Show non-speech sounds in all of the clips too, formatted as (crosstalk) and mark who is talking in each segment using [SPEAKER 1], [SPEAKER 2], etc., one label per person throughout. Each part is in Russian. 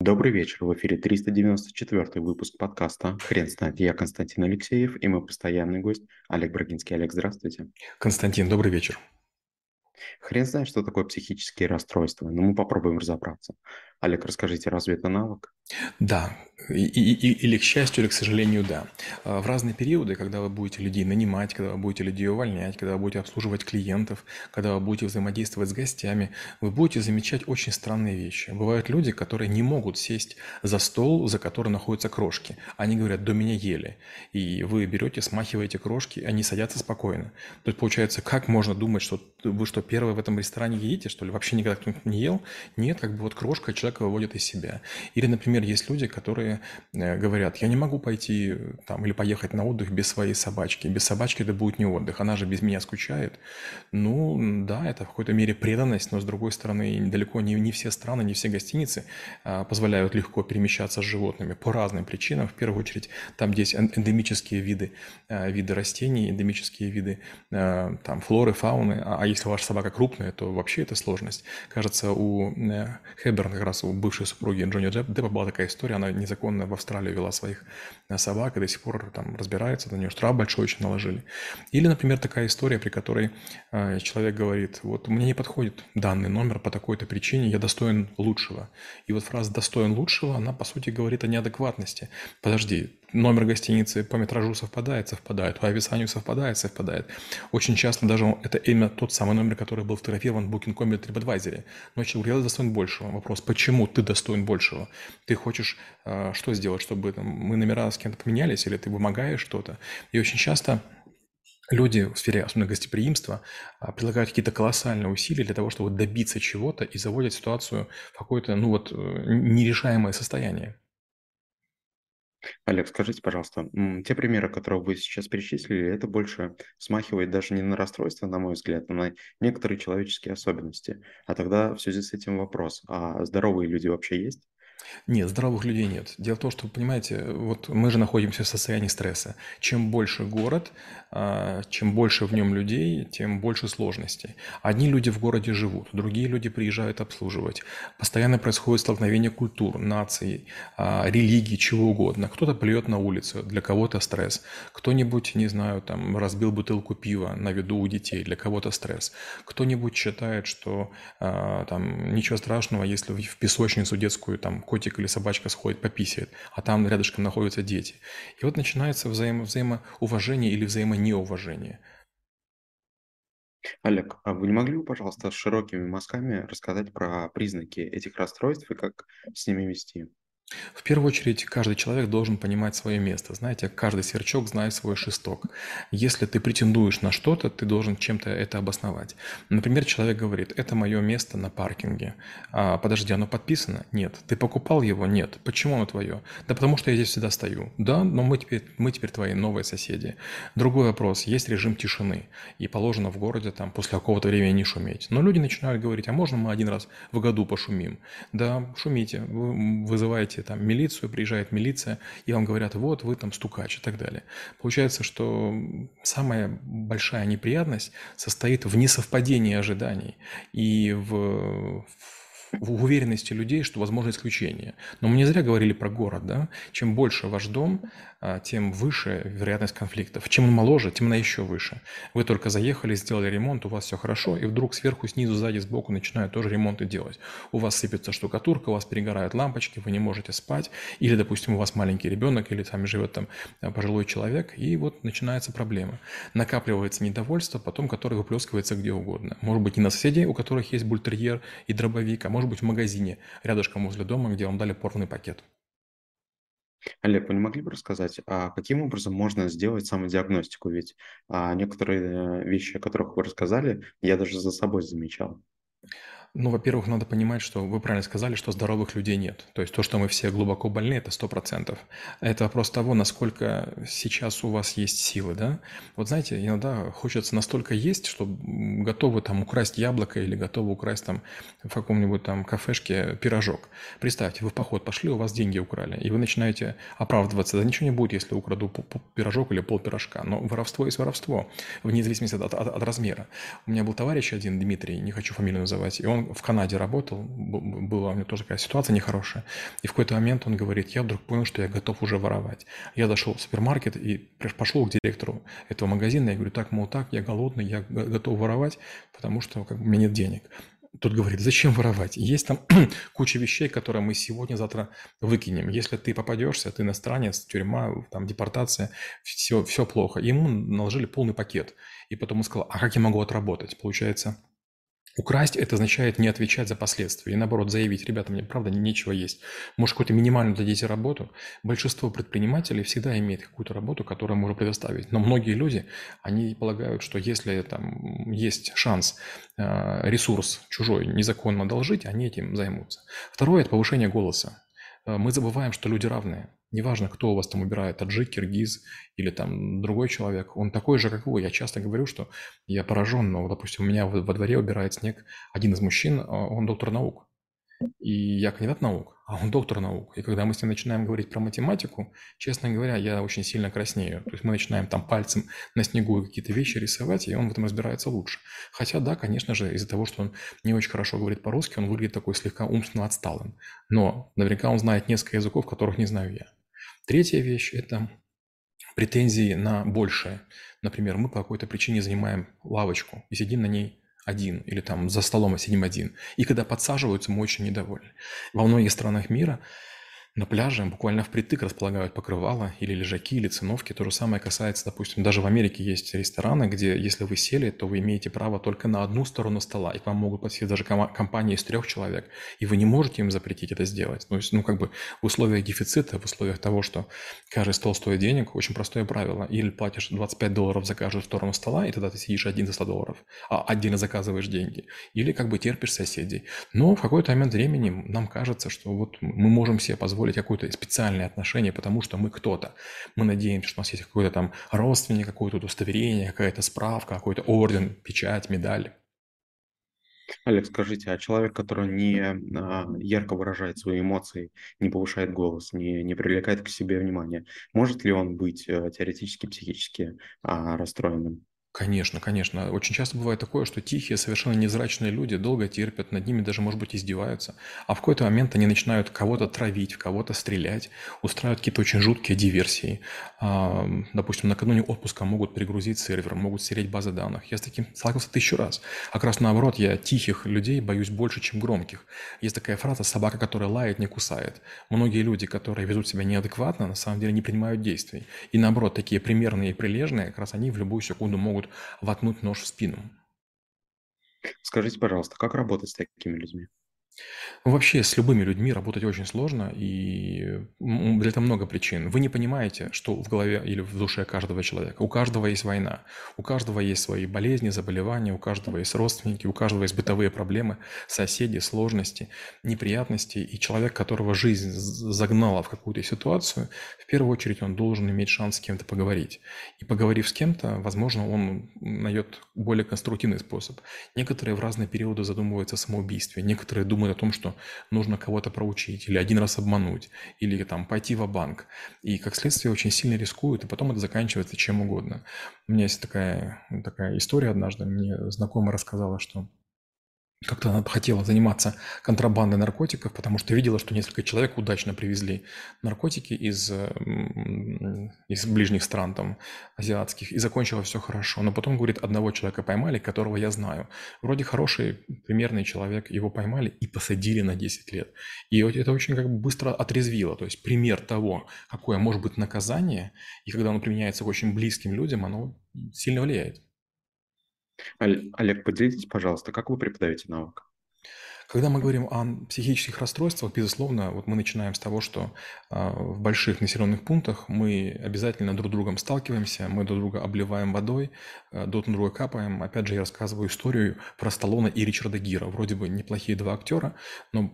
[SPEAKER 1] Добрый вечер, в эфире 394 выпуск подкаста «Хрен знает». Я Константин Алексеев и мой постоянный гость Олег Брагинский. Олег, здравствуйте.
[SPEAKER 2] Константин, добрый вечер.
[SPEAKER 1] Хрен знает, что такое психические расстройства, но мы попробуем разобраться. Олег, расскажите, разве это навык?
[SPEAKER 2] Да, и, и, или к счастью, или к сожалению, да. А, в разные периоды, когда вы будете людей нанимать, когда вы будете людей увольнять, когда вы будете обслуживать клиентов, когда вы будете взаимодействовать с гостями, вы будете замечать очень странные вещи. Бывают люди, которые не могут сесть за стол, за который находятся крошки. Они говорят, до меня ели. И вы берете, смахиваете крошки, они садятся спокойно. То есть получается, как можно думать, что вы что, первый в этом ресторане едите, что ли? Вообще никогда кто-нибудь не ел? Нет, как бы вот крошка человека выводит из себя. Или, например, есть люди, которые э, говорят, я не могу пойти там или поехать на отдых без своей собачки. Без собачки это будет не отдых, она же без меня скучает. Ну, да, это в какой-то мере преданность, но с другой стороны, далеко не, не все страны, не все гостиницы а, позволяют легко перемещаться с животными по разным причинам. В первую очередь, там здесь эндемические виды, а, виды растений, эндемические виды там, флоры, фауны. А, а если ваша собака крупная, то вообще это сложность. Кажется, у э, Хэбберна, как раз у бывшей супруги Джонни Деппа была такая история, она не незаконно в Австралию вела своих э, собак и до сих пор там разбирается, на нее штраф большой очень наложили. Или, например, такая история, при которой э, человек говорит, вот мне не подходит данный номер по такой-то причине, я достоин лучшего. И вот фраза «достоин лучшего», она, по сути, говорит о неадекватности. Подожди, номер гостиницы по метражу совпадает, совпадает, по описанию совпадает, совпадает. Очень часто даже это именно тот самый номер, который был фотографирован в Booking.com или TripAdvisor. Но человек я достоин большего. Вопрос, почему ты достоин большего? Ты хочешь э, что сделать, чтобы там, мы номера с кем-то поменялись, или ты вымогаешь что-то? И очень часто люди в сфере, особенно гостеприимства, а, прилагают какие-то колоссальные усилия для того, чтобы добиться чего-то и заводят ситуацию в какое-то, ну вот, э, нерешаемое состояние.
[SPEAKER 1] Олег, скажите, пожалуйста, те примеры, которые вы сейчас перечислили, это больше смахивает даже не на расстройство, на мой взгляд, а на некоторые человеческие особенности. А тогда в связи с этим вопрос, а здоровые люди вообще есть?
[SPEAKER 2] Нет, здоровых людей нет. Дело в том, что, понимаете, вот мы же находимся в состоянии стресса. Чем больше город, а, чем больше в нем людей, тем больше сложностей. Одни люди в городе живут, другие люди приезжают обслуживать. Постоянно происходит столкновение культур, наций, а, религий, чего угодно. Кто-то плюет на улицу, для кого-то стресс. Кто-нибудь, не знаю, там, разбил бутылку пива на виду у детей, для кого-то стресс. Кто-нибудь считает, что а, там ничего страшного, если в песочницу детскую там котик или собачка сходит, пописает, а там рядышком находятся дети. И вот начинается взаимо взаимоуважение или взаимонеуважение.
[SPEAKER 1] Олег, а вы не могли бы, пожалуйста, с широкими мазками рассказать про признаки этих расстройств и как с ними вести?
[SPEAKER 2] В первую очередь, каждый человек должен понимать свое место. Знаете, каждый сверчок знает свой шесток. Если ты претендуешь на что-то, ты должен чем-то это обосновать. Например, человек говорит, это мое место на паркинге. А, подожди, оно подписано? Нет. Ты покупал его? Нет. Почему оно твое? Да потому что я здесь всегда стою. Да, но мы теперь, мы теперь твои новые соседи. Другой вопрос. Есть режим тишины. И положено в городе там после какого-то времени не шуметь. Но люди начинают говорить, а можно мы один раз в году пошумим? Да, шумите. Вы вызываете вызываете там милицию, приезжает милиция, и вам говорят, вот вы там стукач и так далее. Получается, что самая большая неприятность состоит в несовпадении ожиданий и в, в уверенности людей, что возможно исключение. Но мы не зря говорили про город, да? Чем больше ваш дом, тем выше вероятность конфликтов. Чем он моложе, тем она еще выше. Вы только заехали, сделали ремонт, у вас все хорошо, и вдруг сверху, снизу, сзади, сбоку начинают тоже ремонты делать. У вас сыпется штукатурка, у вас перегорают лампочки, вы не можете спать, или, допустим, у вас маленький ребенок, или там живет там а, пожилой человек, и вот начинается проблема. Накапливается недовольство, потом которое выплескивается где угодно. Может быть, не на соседей, у которых есть бультерьер и дробовик, а может быть в магазине, рядышком возле дома, где вам дали порванный пакет.
[SPEAKER 1] Олег, вы не могли бы рассказать, а каким образом можно сделать самодиагностику? Ведь а, некоторые э, вещи, о которых вы рассказали, я даже за собой замечал.
[SPEAKER 2] Ну, во-первых, надо понимать, что вы правильно сказали, что здоровых людей нет. То есть то, что мы все глубоко больны, это 100%. Это вопрос того, насколько сейчас у вас есть силы, да? Вот знаете, иногда хочется настолько есть, что готовы там украсть яблоко или готовы украсть там в каком-нибудь там кафешке пирожок. Представьте, вы в поход пошли, у вас деньги украли, и вы начинаете оправдываться. Да ничего не будет, если украду пирожок или пол пирожка. Но воровство есть воровство, вне зависимости от, от, от размера. У меня был товарищ один, Дмитрий, не хочу фамилию называть, и он он в Канаде работал, была у него тоже такая ситуация нехорошая. И в какой-то момент он говорит, я вдруг понял, что я готов уже воровать. Я зашел в супермаркет и пошел к директору этого магазина. Я говорю, так, мол, так, я голодный, я готов воровать, потому что как у меня нет денег. Тут говорит, зачем воровать? Есть там (clears throat) куча вещей, которые мы сегодня-завтра выкинем. Если ты попадешься, ты иностранец, тюрьма, там депортация, все, все плохо. Ему наложили полный пакет. И потом он сказал, а как я могу отработать? Получается, Украсть – это означает не отвечать за последствия. И наоборот, заявить, ребята, мне правда нечего есть. Может, какую-то минимальную дадите работу? Большинство предпринимателей всегда имеет какую-то работу, которую можно предоставить. Но многие люди, они полагают, что если там есть шанс э, ресурс чужой незаконно одолжить, они этим займутся. Второе – это повышение голоса. Э, мы забываем, что люди равные. Неважно, кто у вас там убирает, таджик, киргиз или там другой человек, он такой же, как вы. Я часто говорю, что я поражен, но, допустим, у меня во дворе убирает снег один из мужчин, а он доктор наук. И я кандидат наук, а он доктор наук. И когда мы с ним начинаем говорить про математику, честно говоря, я очень сильно краснею. То есть мы начинаем там пальцем на снегу какие-то вещи рисовать, и он в этом разбирается лучше. Хотя, да, конечно же, из-за того, что он не очень хорошо говорит по-русски, он выглядит такой слегка умственно отсталым. Но наверняка он знает несколько языков, которых не знаю я. Третья вещь – это претензии на большее. Например, мы по какой-то причине занимаем лавочку и сидим на ней один, или там за столом сидим один. И когда подсаживаются, мы очень недовольны. Во многих странах мира на пляже буквально впритык располагают покрывала или лежаки, или циновки. То же самое касается, допустим, даже в Америке есть рестораны, где если вы сели, то вы имеете право только на одну сторону стола, и к вам могут подсесть даже компания из трех человек, и вы не можете им запретить это сделать. То есть, ну, как бы в условиях дефицита, в условиях того, что каждый стол стоит денег, очень простое правило. Или платишь 25 долларов за каждую сторону стола, и тогда ты сидишь один за 100 долларов, а отдельно заказываешь деньги. Или как бы терпишь соседей. Но в какой-то момент времени нам кажется, что вот мы можем себе позволить позволить какое-то специальное отношение, потому что мы кто-то. Мы надеемся, что у нас есть какой-то там родственник, какое-то удостоверение, какая-то справка, какой-то орден, печать, медаль.
[SPEAKER 1] Олег, скажите, а человек, который не а, ярко выражает свои эмоции, не повышает голос, не, не привлекает к себе внимания, может ли он быть а, теоретически психически а, расстроенным?
[SPEAKER 2] Конечно, конечно. Очень часто бывает такое, что тихие, совершенно незрачные люди долго терпят, над ними даже, может быть, издеваются. А в какой-то момент они начинают кого-то травить, в кого-то стрелять, устраивают какие-то очень жуткие диверсии. А, допустим, накануне отпуска могут перегрузить сервер, могут стереть базы данных. Я с таким сталкивался тысячу раз. А как раз наоборот, я тихих людей боюсь больше, чем громких. Есть такая фраза «собака, которая лает, не кусает». Многие люди, которые ведут себя неадекватно, на самом деле не принимают действий. И наоборот, такие примерные и прилежные, как раз они в любую секунду могут воткнуть нож в спину.
[SPEAKER 1] Скажите, пожалуйста, как работать с такими людьми?
[SPEAKER 2] Вообще с любыми людьми работать очень сложно, и для этого много причин. Вы не понимаете, что в голове или в душе каждого человека. У каждого есть война, у каждого есть свои болезни, заболевания, у каждого есть родственники, у каждого есть бытовые проблемы, соседи, сложности, неприятности. И человек, которого жизнь загнала в какую-то ситуацию, в первую очередь он должен иметь шанс с кем-то поговорить. И поговорив с кем-то, возможно, он найдет более конструктивный способ. Некоторые в разные периоды задумываются о самоубийстве, некоторые думают думают о том, что нужно кого-то проучить, или один раз обмануть, или там пойти в банк И как следствие очень сильно рискуют, и потом это заканчивается чем угодно. У меня есть такая, такая история однажды, мне знакомая рассказала, что как-то она хотела заниматься контрабандой наркотиков, потому что видела, что несколько человек удачно привезли наркотики из, из ближних стран, там, азиатских, и закончила все хорошо. Но потом, говорит, одного человека поймали, которого я знаю. Вроде хороший, примерный человек, его поймали и посадили на 10 лет. И это очень как бы быстро отрезвило. То есть пример того, какое может быть наказание, и когда оно применяется к очень близким людям, оно сильно влияет.
[SPEAKER 1] Олег, поделитесь, пожалуйста, как вы преподаете навык?
[SPEAKER 2] Когда мы говорим о психических расстройствах, безусловно, вот мы начинаем с того, что э, в больших населенных пунктах мы обязательно друг с другом сталкиваемся, мы друг друга обливаем водой, э, друг на друга капаем. Опять же, я рассказываю историю про Сталлоне и Ричарда Гира. Вроде бы неплохие два актера, но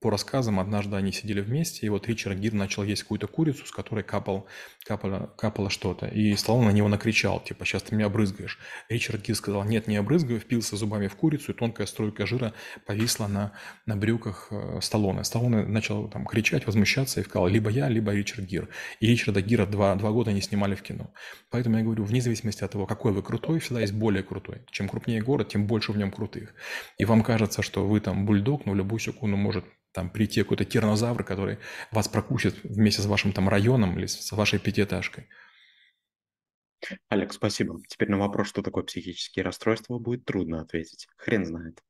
[SPEAKER 2] по рассказам, однажды они сидели вместе, и вот Ричард Гир начал есть какую-то курицу, с которой капал, капало, капало что-то. И Сталлоне на него накричал, типа, сейчас ты меня обрызгаешь. Ричард Гир сказал, нет, не обрызгаю, впился зубами в курицу, и тонкая струйка жира повисла на, на брюках э, Сталлоне. Сталлоне начал там кричать, возмущаться и сказал, либо я, либо Ричард Гир. И Ричарда Гира два, два года не снимали в кино. Поэтому я говорю, вне зависимости от того, какой вы крутой, всегда есть более крутой. Чем крупнее город, тем больше в нем крутых. И вам кажется, что вы там бульдог, но в любую секунду может там прийти какой-то тиранозавр, который вас прокусит вместе с вашим там районом или с вашей пятиэтажкой.
[SPEAKER 1] Олег, спасибо. Теперь на вопрос, что такое психические расстройства, будет трудно ответить. Хрен знает.